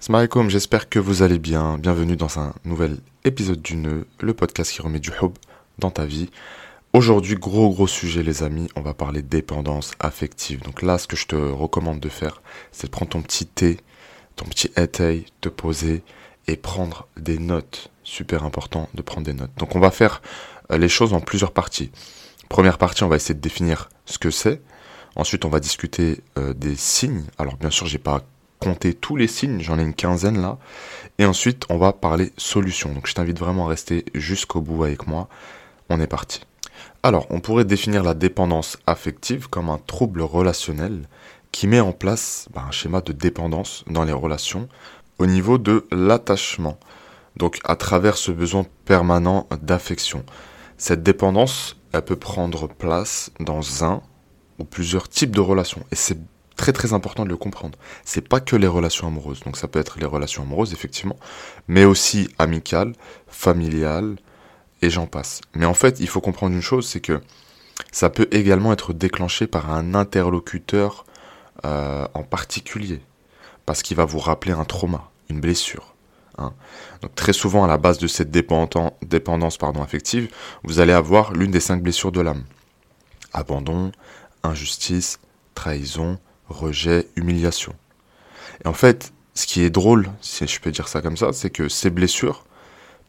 Salam j'espère que vous allez bien. Bienvenue dans un nouvel épisode du Nœud, le podcast qui remet du hub dans ta vie. Aujourd'hui, gros gros sujet les amis, on va parler dépendance affective. Donc là, ce que je te recommande de faire, c'est de prendre ton petit thé, ton petit éteil, te poser et prendre des notes. Super important de prendre des notes. Donc on va faire euh, les choses en plusieurs parties. Première partie, on va essayer de définir ce que c'est. Ensuite, on va discuter euh, des signes. Alors bien sûr, j'ai pas compter tous les signes, j'en ai une quinzaine là. Et ensuite, on va parler solutions. Donc je t'invite vraiment à rester jusqu'au bout avec moi. On est parti. Alors, on pourrait définir la dépendance affective comme un trouble relationnel qui met en place bah, un schéma de dépendance dans les relations au niveau de l'attachement. Donc à travers ce besoin permanent d'affection. Cette dépendance, elle peut prendre place dans un ou plusieurs types de relations. Et c'est très très important de le comprendre. C'est pas que les relations amoureuses. Donc ça peut être les relations amoureuses effectivement, mais aussi amicales, familiales et j'en passe. Mais en fait, il faut comprendre une chose, c'est que ça peut également être déclenché par un interlocuteur euh, en particulier, parce qu'il va vous rappeler un trauma, une blessure. Hein. Donc très souvent, à la base de cette dépendance affective, vous allez avoir l'une des cinq blessures de l'âme. Abandon, injustice, trahison, rejet, humiliation. Et en fait, ce qui est drôle, si je peux dire ça comme ça, c'est que ces blessures,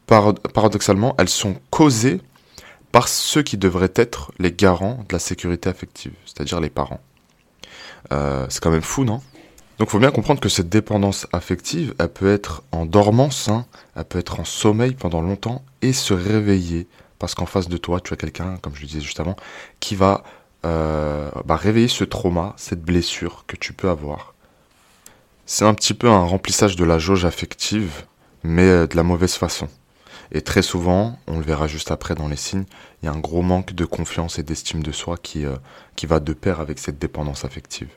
paradoxalement, elles sont causées par ceux qui devraient être les garants de la sécurité affective, c'est-à-dire les parents. Euh, c'est quand même fou, non? Donc il faut bien comprendre que cette dépendance affective, elle peut être en dormance, hein, elle peut être en sommeil pendant longtemps et se réveiller parce qu'en face de toi, tu as quelqu'un, comme je le disais juste avant, qui va euh, bah, réveiller ce trauma, cette blessure que tu peux avoir. C'est un petit peu un remplissage de la jauge affective, mais euh, de la mauvaise façon. Et très souvent, on le verra juste après dans les signes, il y a un gros manque de confiance et d'estime de soi qui, euh, qui va de pair avec cette dépendance affective.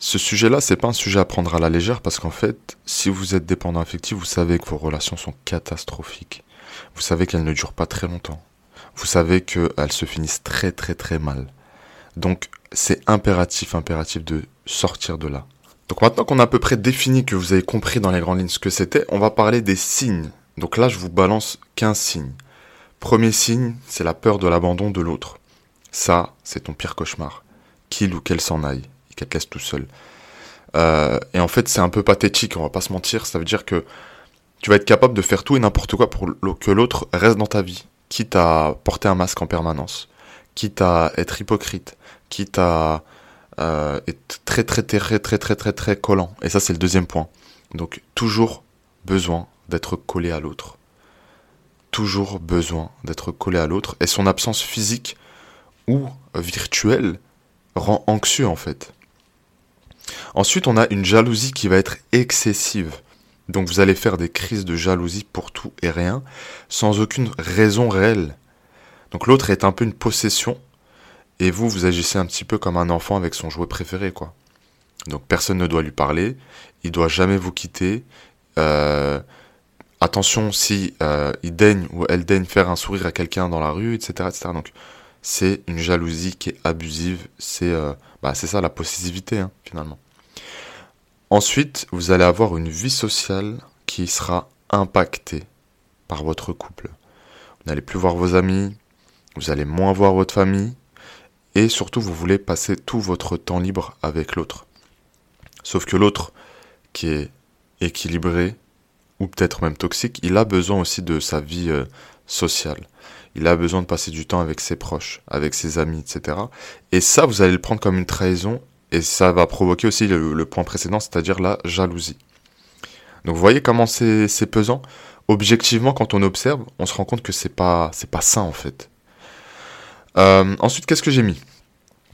Ce sujet-là, c'est pas un sujet à prendre à la légère parce qu'en fait, si vous êtes dépendant affectif, vous savez que vos relations sont catastrophiques. Vous savez qu'elles ne durent pas très longtemps vous savez qu'elles se finissent très très très mal. Donc c'est impératif, impératif de sortir de là. Donc maintenant qu'on a à peu près défini que vous avez compris dans les grandes lignes ce que c'était, on va parler des signes. Donc là, je vous balance 15 signes. Premier signe, c'est la peur de l'abandon de l'autre. Ça, c'est ton pire cauchemar. Qu'il ou qu'elle s'en aille et qu'elle te laisse tout seul. Euh, et en fait, c'est un peu pathétique, on va pas se mentir. Ça veut dire que tu vas être capable de faire tout et n'importe quoi pour que l'autre reste dans ta vie quitte à porter un masque en permanence, quitte à être hypocrite, quitte à euh, être très très très très très très très collant. Et ça c'est le deuxième point. Donc toujours besoin d'être collé à l'autre. Toujours besoin d'être collé à l'autre. Et son absence physique ou virtuelle rend anxieux en fait. Ensuite on a une jalousie qui va être excessive. Donc vous allez faire des crises de jalousie pour tout et rien, sans aucune raison réelle. Donc l'autre est un peu une possession, et vous, vous agissez un petit peu comme un enfant avec son jouet préféré, quoi. Donc personne ne doit lui parler, il doit jamais vous quitter. Euh, attention si euh, il daigne ou elle daigne faire un sourire à quelqu'un dans la rue, etc.. Donc c'est une jalousie qui est abusive, c'est euh, bah, ça la possessivité hein, finalement. Ensuite, vous allez avoir une vie sociale qui sera impactée par votre couple. Vous n'allez plus voir vos amis, vous allez moins voir votre famille, et surtout vous voulez passer tout votre temps libre avec l'autre. Sauf que l'autre, qui est équilibré, ou peut-être même toxique, il a besoin aussi de sa vie euh, sociale. Il a besoin de passer du temps avec ses proches, avec ses amis, etc. Et ça, vous allez le prendre comme une trahison et ça va provoquer aussi le, point précédent, c'est-à-dire la jalousie. Donc vous voyez comment c'est pesant. Objectivement, quand on observe, on se rend compte que c'est pas pas ça en fait. Euh, ensuite, qu'est-ce que j'ai mis?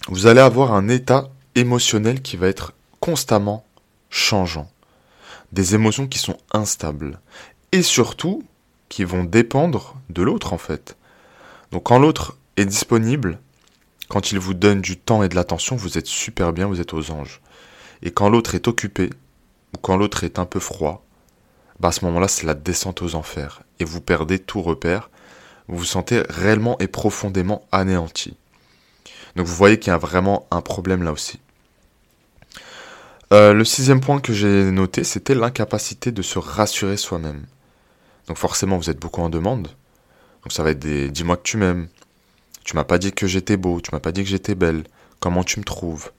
Vous allez avoir un état émotionnel qui va être constamment changeant, des émotions qui sont instables et surtout qui vont dépendre de l'autre en fait. Donc quand l'autre est disponible, quand il vous donne du temps et de l'attention, vous êtes super bien, vous êtes aux anges. Et quand l'autre est occupé, ou quand l'autre est un peu froid, bah à ce moment-là, c'est la descente aux enfers. Et vous perdez tout repère. Vous vous sentez réellement et profondément anéanti. Donc vous voyez qu'il y a vraiment un problème là aussi. Euh, le sixième point que j'ai noté, c'était l'incapacité de se rassurer soi-même. Donc forcément, vous êtes beaucoup en demande. Donc ça va être des dis-moi que tu m'aimes. Tu m'as pas dit que j'étais beau, tu m'as pas dit que j'étais belle. Comment tu me trouves?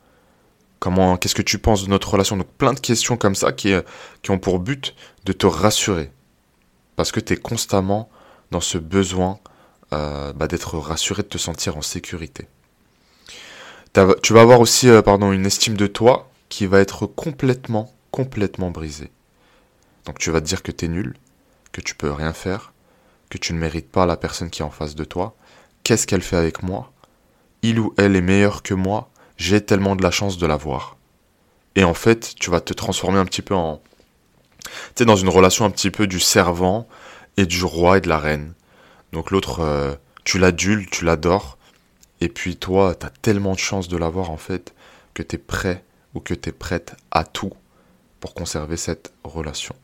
Comment qu'est-ce que tu penses de notre relation? Donc plein de questions comme ça qui, qui ont pour but de te rassurer. Parce que tu es constamment dans ce besoin euh, bah, d'être rassuré, de te sentir en sécurité. Tu vas avoir aussi euh, pardon, une estime de toi qui va être complètement, complètement brisée. Donc tu vas te dire que tu es nul, que tu peux rien faire, que tu ne mérites pas la personne qui est en face de toi. Qu'est-ce qu'elle fait avec moi? Il ou elle est meilleur que moi, j'ai tellement de la chance de la voir. Et en fait, tu vas te transformer un petit peu en... Tu sais, dans une relation un petit peu du servant et du roi et de la reine. Donc l'autre, euh, tu l'adules, tu l'adores, et puis toi, tu as tellement de chance de l'avoir en fait, que tu es prêt ou que tu es prête à tout pour conserver cette relation.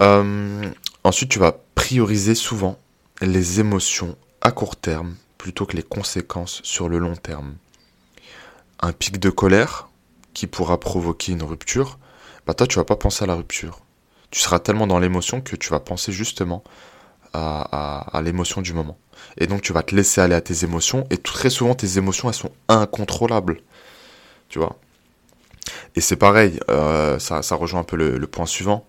Euh, ensuite, tu vas prioriser souvent les émotions à court terme plutôt que les conséquences sur le long terme. Un pic de colère qui pourra provoquer une rupture, bah toi tu vas pas penser à la rupture. Tu seras tellement dans l'émotion que tu vas penser justement à, l'émotion du moment. Et donc tu vas te laisser aller à tes émotions et très souvent tes émotions elles sont incontrôlables. Tu vois? Et c'est pareil, euh, ça, rejoint un peu le point suivant,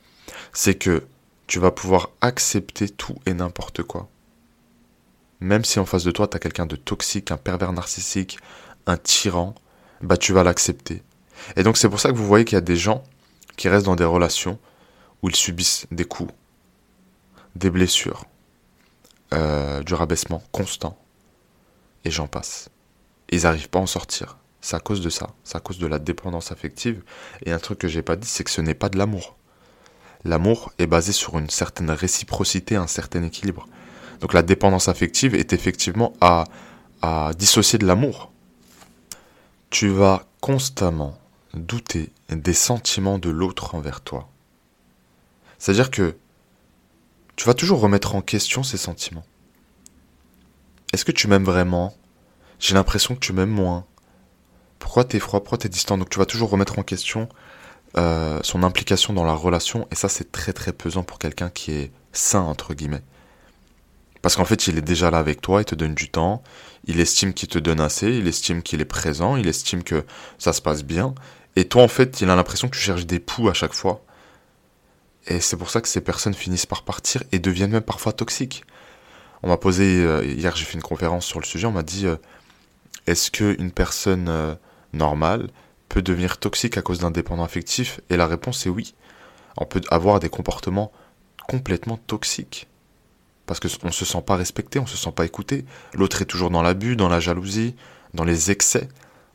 c'est que tu vas pouvoir accepter tout et n'importe quoi. Même si en face de toi, tu as quelqu'un de toxique, un pervers narcissique, un tyran, bah tu vas l'accepter. Et donc c'est pour ça que vous voyez qu'il y a des gens qui restent dans des relations où ils subissent des coups, des blessures, euh, du rabaissement constant, et j'en passe. ils n'arrivent pas à en sortir. C'est à cause de ça, c'est à cause de la dépendance affective. Et un truc que j'ai pas dit, c'est que ce n'est pas de l'amour. L'amour est basé sur une certaine réciprocité, un certain équilibre. Donc la dépendance affective est effectivement à, dissocier de l'amour. Tu vas constamment douter des sentiments de l'autre envers toi. C'est-à-dire que tu vas toujours remettre en question ces sentiments. Est-ce que tu m'aimes vraiment? J'ai l'impression que tu m'aimes moins. Pourquoi t'es froid? Pourquoi t'es distant? Donc tu vas toujours remettre en question euh, son implication dans la relation, et ça c'est très très pesant pour quelqu'un qui est sain, entre guillemets. Parce qu'en fait, il est déjà là avec toi, il te donne du temps, il estime qu'il te donne assez, il estime qu'il est présent, il estime que ça se passe bien, et toi en fait, il a l'impression que tu cherches des poux à chaque fois. Et c'est pour ça que ces personnes finissent par partir et deviennent même parfois toxiques. On m'a posé, euh, hier j'ai fait une conférence sur le sujet, on m'a dit, euh, est-ce qu'une personne normale peut devenir toxique à cause d'un dépendant affectif? Et la réponse est oui. On peut avoir des comportements complètement toxiques. Parce qu'on ne se sent pas respecté, on ne se sent pas écouté. L'autre est toujours dans l'abus, dans la jalousie, dans les excès.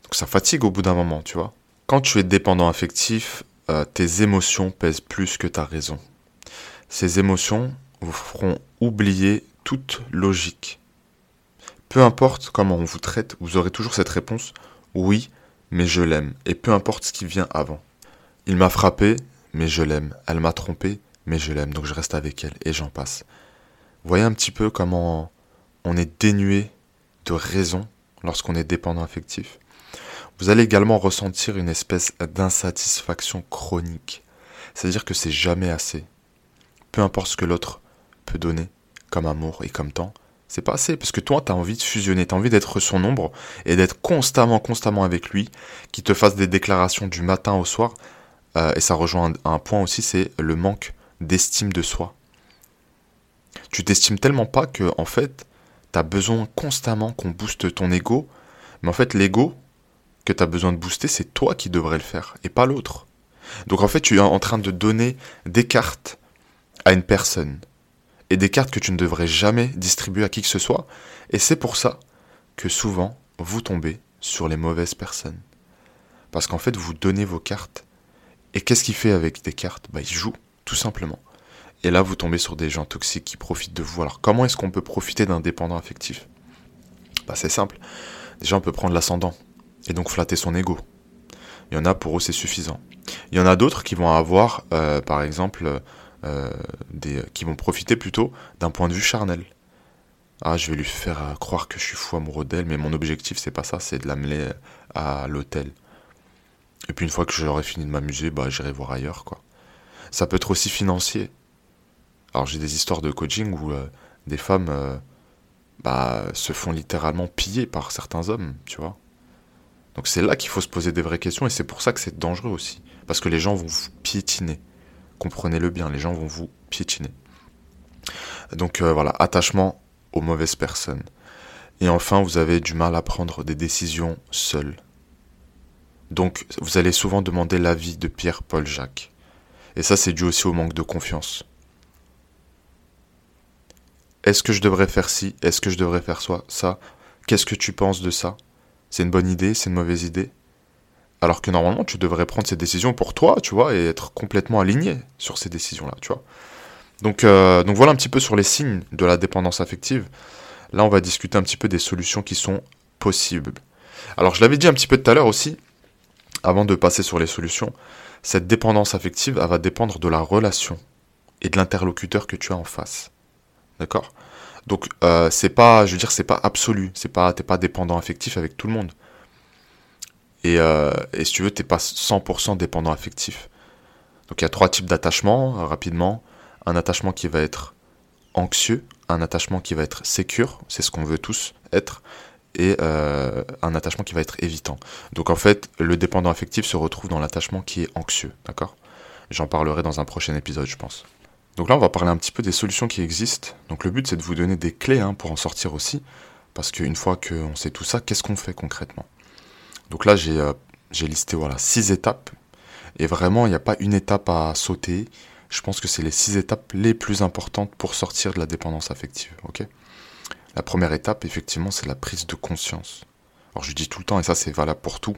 Donc ça fatigue au bout d'un moment, tu vois. Quand tu es dépendant affectif, euh, tes émotions pèsent plus que ta raison. Ces émotions vous feront oublier toute logique. Peu importe comment on vous traite, vous aurez toujours cette réponse oui, mais je l'aime, et peu importe ce qui vient avant. Il m'a frappé, mais je l'aime. Elle m'a trompé, mais je l'aime, donc je reste avec elle, et j'en passe. Voyez un petit peu comment on est dénué de raison lorsqu'on est dépendant affectif. Vous allez également ressentir une espèce d'insatisfaction chronique. C'est-à-dire que c'est jamais assez. Peu importe ce que l'autre peut donner comme amour et comme temps, c'est pas assez, parce que toi, tu as envie de fusionner, tu as envie d'être son ombre et d'être constamment, constamment avec lui, qui te fasse des déclarations du matin au soir. Euh, et ça rejoint un, point aussi, c'est le manque d'estime de soi. Tu t'estimes tellement pas que, en fait, tu as besoin constamment qu'on booste ton ego. Mais en fait, l'ego que tu as besoin de booster, c'est toi qui devrais le faire et pas l'autre. Donc en fait, tu es en train de donner des cartes à une personne et des cartes que tu ne devrais jamais distribuer à qui que ce soit. Et c'est pour ça que souvent, vous tombez sur les mauvaises personnes. Parce qu'en fait, vous donnez vos cartes. Et qu'est-ce qu'il fait avec des cartes? Bah, il joue, tout simplement. Et là, vous tombez sur des gens toxiques qui profitent de vous. Alors, comment est-ce qu'on peut profiter d'un dépendant affectif? Bah, c'est simple. Déjà, on peut prendre l'ascendant et donc flatter son ego. Il y en a pour eux, c'est suffisant. Il y en a d'autres qui vont avoir, euh, par exemple, euh, qui vont profiter plutôt d'un point de vue charnel. Ah, je vais lui faire croire que je suis fou amoureux d'elle, mais mon objectif c'est pas ça, c'est de l'amener à l'hôtel. Et puis une fois que j'aurai fini de m'amuser, bah j'irai voir ailleurs, quoi. Ça peut être aussi financier. Alors j'ai des histoires de coaching où euh, des femmes euh, bah, se font littéralement piller par certains hommes, tu vois. Donc c'est là qu'il faut se poser des vraies questions et c'est pour ça que c'est dangereux aussi. Parce que les gens vont vous piétiner. Comprenez-le bien, les gens vont vous piétiner. Donc euh, voilà, attachement aux mauvaises personnes. Et enfin, vous avez du mal à prendre des décisions seul. Donc vous allez souvent demander l'avis de Pierre, Paul, Jacques. Et ça, c'est dû aussi au manque de confiance. Est-ce que je devrais faire ci? Est-ce que je devrais faire ça? Qu'est-ce que tu penses de ça? C'est une bonne idée? C'est une mauvaise idée? Alors que normalement, tu devrais prendre ces décisions pour toi, tu vois, et être complètement aligné sur ces décisions-là, tu vois. Donc, euh, donc voilà un petit peu sur les signes de la dépendance affective. Là, on va discuter un petit peu des solutions qui sont possibles. Alors, je l'avais dit un petit peu tout à l'heure aussi, avant de passer sur les solutions. Cette dépendance affective, elle va dépendre de la relation et de l'interlocuteur que tu as en face. D'accord Donc euh, c'est pas, je veux dire, c'est pas absolu. C'est pas, t'es pas dépendant affectif avec tout le monde. Et, euh, si tu veux, t'es pas 100% dépendant affectif. Donc il y a trois types d'attachement, euh, rapidement. Un attachement qui va être anxieux, un attachement qui va être sécure, c'est ce qu'on veut tous être, et un attachement qui va être évitant. Donc en fait, le dépendant affectif se retrouve dans l'attachement qui est anxieux, d'accord? J'en parlerai dans un prochain épisode, je pense. Donc là, on va parler un petit peu des solutions qui existent. Donc le but, c'est de vous donner des clés hein, pour en sortir aussi. Parce qu'une fois qu'on sait tout ça, qu'est-ce qu'on fait concrètement? Donc là, j'ai euh, listé voilà, six étapes. Et vraiment, il n'y a pas une étape à sauter. Je pense que c'est les six étapes les plus importantes pour sortir de la dépendance affective. la première étape, effectivement, c'est la prise de conscience. Alors je dis tout le temps, et ça c'est valable pour tout,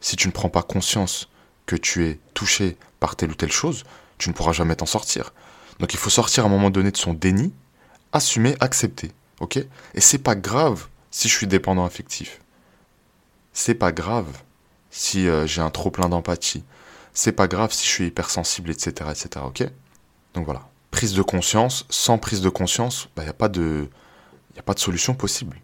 si tu ne prends pas conscience que tu es touché par telle ou telle chose, tu ne pourras jamais t'en sortir. Donc il faut sortir à un moment donné de son déni, assumer, accepter. Ok? Et c'est pas grave si je suis dépendant affectif. C'est pas grave si euh, j'ai un trop plein d'empathie. C'est pas grave si je suis hypersensible, etc. etc. Ok? Donc voilà. Prise de conscience. Sans prise de conscience, il bah, n'y a, pas de, solution possible.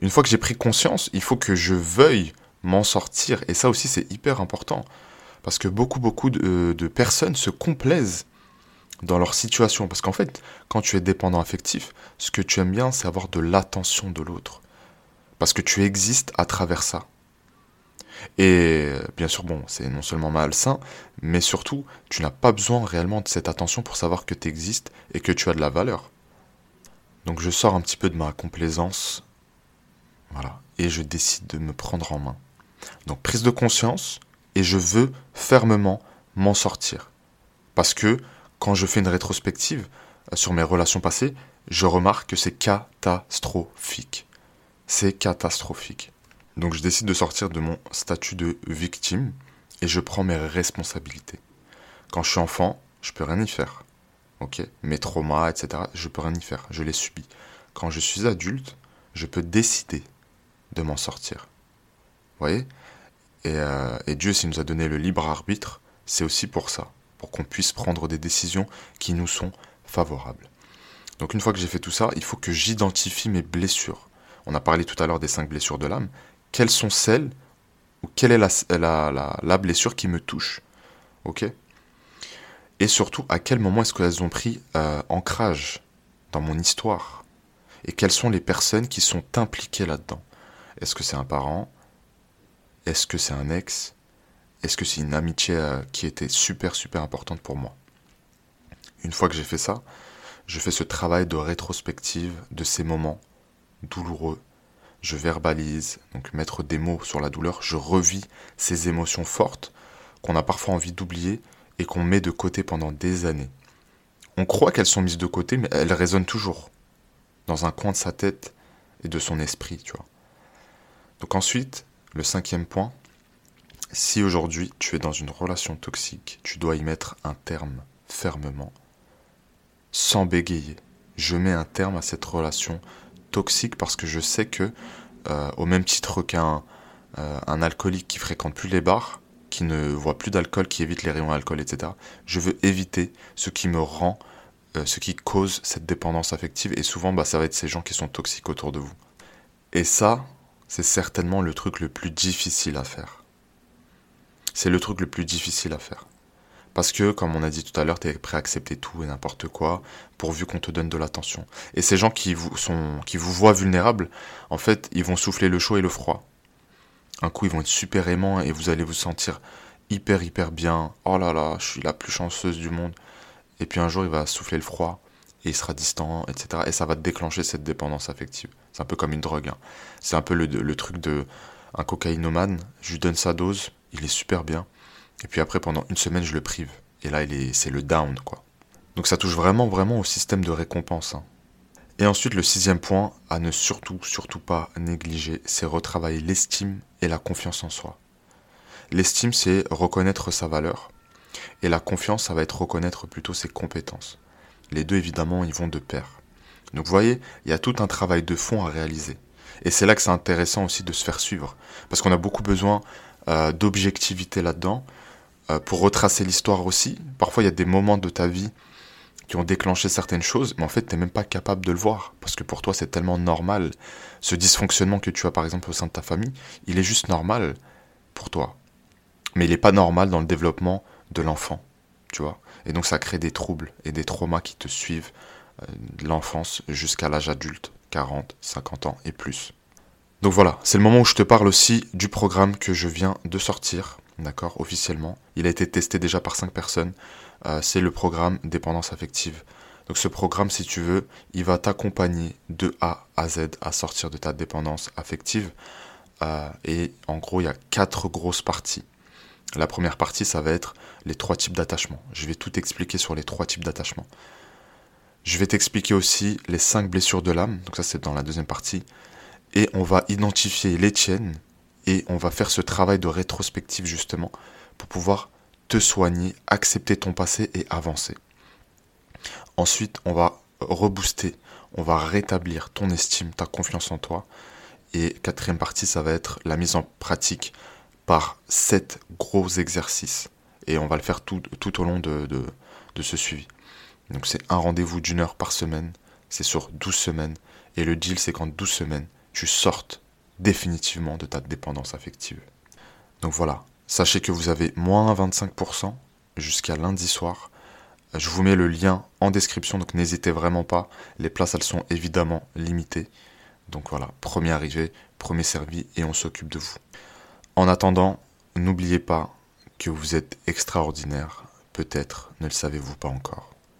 Une fois que j'ai pris conscience, il faut que je veuille m'en sortir. Et ça aussi, c'est hyper important. Parce que beaucoup, beaucoup de, de personnes se complaisent dans leur situation. Parce qu'en fait, quand tu es dépendant affectif, ce que tu aimes bien, c'est avoir de l'attention de l'autre. Parce que tu existes à travers ça. Et bien sûr, bon, c'est non seulement malsain, mais surtout, tu n'as pas besoin réellement de cette attention pour savoir que tu existes et que tu as de la valeur. Donc je sors un petit peu de ma complaisance, voilà, et je décide de me prendre en main. Donc prise de conscience, et je veux fermement m'en sortir. Parce que quand je fais une rétrospective euh, sur mes relations passées, je remarque que c'est catastrophique. C'est catastrophique. Donc je décide de sortir de mon statut de victime et je prends mes responsabilités. Quand je suis enfant, je peux rien y faire. Mes traumas, etc., je peux rien y faire. Je les subis. Quand je suis adulte, je peux décider de m'en sortir. Vous voyez? Et, euh, et Dieu, s'il nous a donné le libre arbitre, c'est aussi pour ça pour qu'on puisse prendre des décisions qui nous sont favorables. Donc une fois que j'ai fait tout ça, il faut que j'identifie mes blessures. On a parlé tout à l'heure des cinq blessures de l'âme. Quelles sont celles ou quelle est la, la, blessure qui me touche? Ok? Et surtout, à quel moment est-ce qu'elles ont pris euh, ancrage dans mon histoire? Et quelles sont les personnes qui sont impliquées là-dedans? Est-ce que c'est un parent? Est-ce que c'est un ex? Est-ce que c'est une amitié euh, qui était super super importante pour moi? Une fois que j'ai fait ça, je fais ce travail de rétrospective de ces moments douloureux. Je verbalise, donc mettre des mots sur la douleur, je revis ces émotions fortes qu'on a parfois envie d'oublier et qu'on met de côté pendant des années. On croit qu'elles sont mises de côté, mais elles résonnent toujours dans un coin de sa tête et de son esprit, tu vois. Donc ensuite, le cinquième point, si aujourd'hui tu es dans une relation toxique, tu dois y mettre un terme fermement, sans bégayer. Je mets un terme à cette relation toxique parce que je sais que, euh, au même titre qu'un euh, alcoolique qui fréquente plus les bars, qui ne voit plus d'alcool, qui évite les rayons d'alcool, etc., je veux éviter ce qui me rend, euh, ce qui cause cette dépendance affective. Et souvent, bah, ça va être ces gens qui sont toxiques autour de vous. Et ça, c'est certainement le truc le plus difficile à faire. C'est le truc le plus difficile à faire. Parce que, comme on a dit tout à l'heure, tu es prêt à accepter tout et n'importe quoi, pourvu qu'on te donne de l'attention. Et ces gens qui vous, sont, qui vous voient vulnérable, en fait, ils vont souffler le chaud et le froid. Un coup, ils vont être super aimants et vous allez vous sentir hyper, hyper bien. Oh là là, je suis la plus chanceuse du monde. Et puis un jour, il va souffler le froid et il sera distant, etc. Et ça va déclencher cette dépendance affective. C'est un peu comme une drogue. Hein. C'est un peu le, le, truc de un cocaïnomane. Je lui donne sa dose, il est super bien. Et puis après, pendant une semaine, je le prive. Et là, c'est le down, quoi. Donc ça touche vraiment, vraiment au système de récompense. Hein. Et ensuite, le sixième point à ne surtout, surtout pas négliger, c'est retravailler l'estime et la confiance en soi. L'estime, c'est reconnaître sa valeur. Et la confiance, ça va être reconnaître plutôt ses compétences. Les deux, évidemment, ils vont de pair. Donc vous voyez, il y a tout un travail de fond à réaliser. Et c'est là que c'est intéressant aussi de se faire suivre. Parce qu'on a beaucoup besoin euh, d'objectivité là-dedans. Euh, pour retracer l'histoire aussi. Parfois, il y a des moments de ta vie qui ont déclenché certaines choses, mais en fait, tu n'es même pas capable de le voir, parce que pour toi, c'est tellement normal. Ce dysfonctionnement que tu as, par exemple, au sein de ta famille, il est juste normal pour toi. Mais il n'est pas normal dans le développement de l'enfant, tu vois. Et donc, ça crée des troubles et des traumas qui te suivent euh, de l'enfance jusqu'à l'âge adulte, 40, 50 ans et plus. Donc voilà, c'est le moment où je te parle aussi du programme que je viens de sortir, d'accord, officiellement. Il a été testé déjà par 5 personnes. Euh, c'est le programme dépendance affective. Donc ce programme, si tu veux, il va t'accompagner de A à Z à sortir de ta dépendance affective. Euh, et en gros, il y a quatre grosses parties. La première partie, ça va être les trois types d'attachement. Je vais tout expliquer sur les trois types d'attachement. Je vais t'expliquer aussi les cinq blessures de l'âme. Donc ça, c'est dans la deuxième partie. Et on va identifier les tiennes et on va faire ce travail de rétrospective justement pour pouvoir te soigner, accepter ton passé et avancer. Ensuite, on va rebooster, on va rétablir ton estime, ta confiance en toi. Et quatrième partie, ça va être la mise en pratique par sept gros exercices. Et on va le faire tout, au long de, de, de ce suivi. Donc c'est un rendez-vous d'une heure par semaine, c'est sur 12 semaines. Et le deal, c'est qu'en 12 semaines, tu sortes définitivement de ta dépendance affective. Donc voilà, sachez que vous avez moins 25% jusqu'à lundi soir. Je vous mets le lien en description, donc n'hésitez vraiment pas. Les places, elles sont évidemment limitées. Donc voilà, premier arrivé, premier servi, et on s'occupe de vous. En attendant, n'oubliez pas que vous êtes extraordinaire. Peut-être ne le savez-vous pas encore.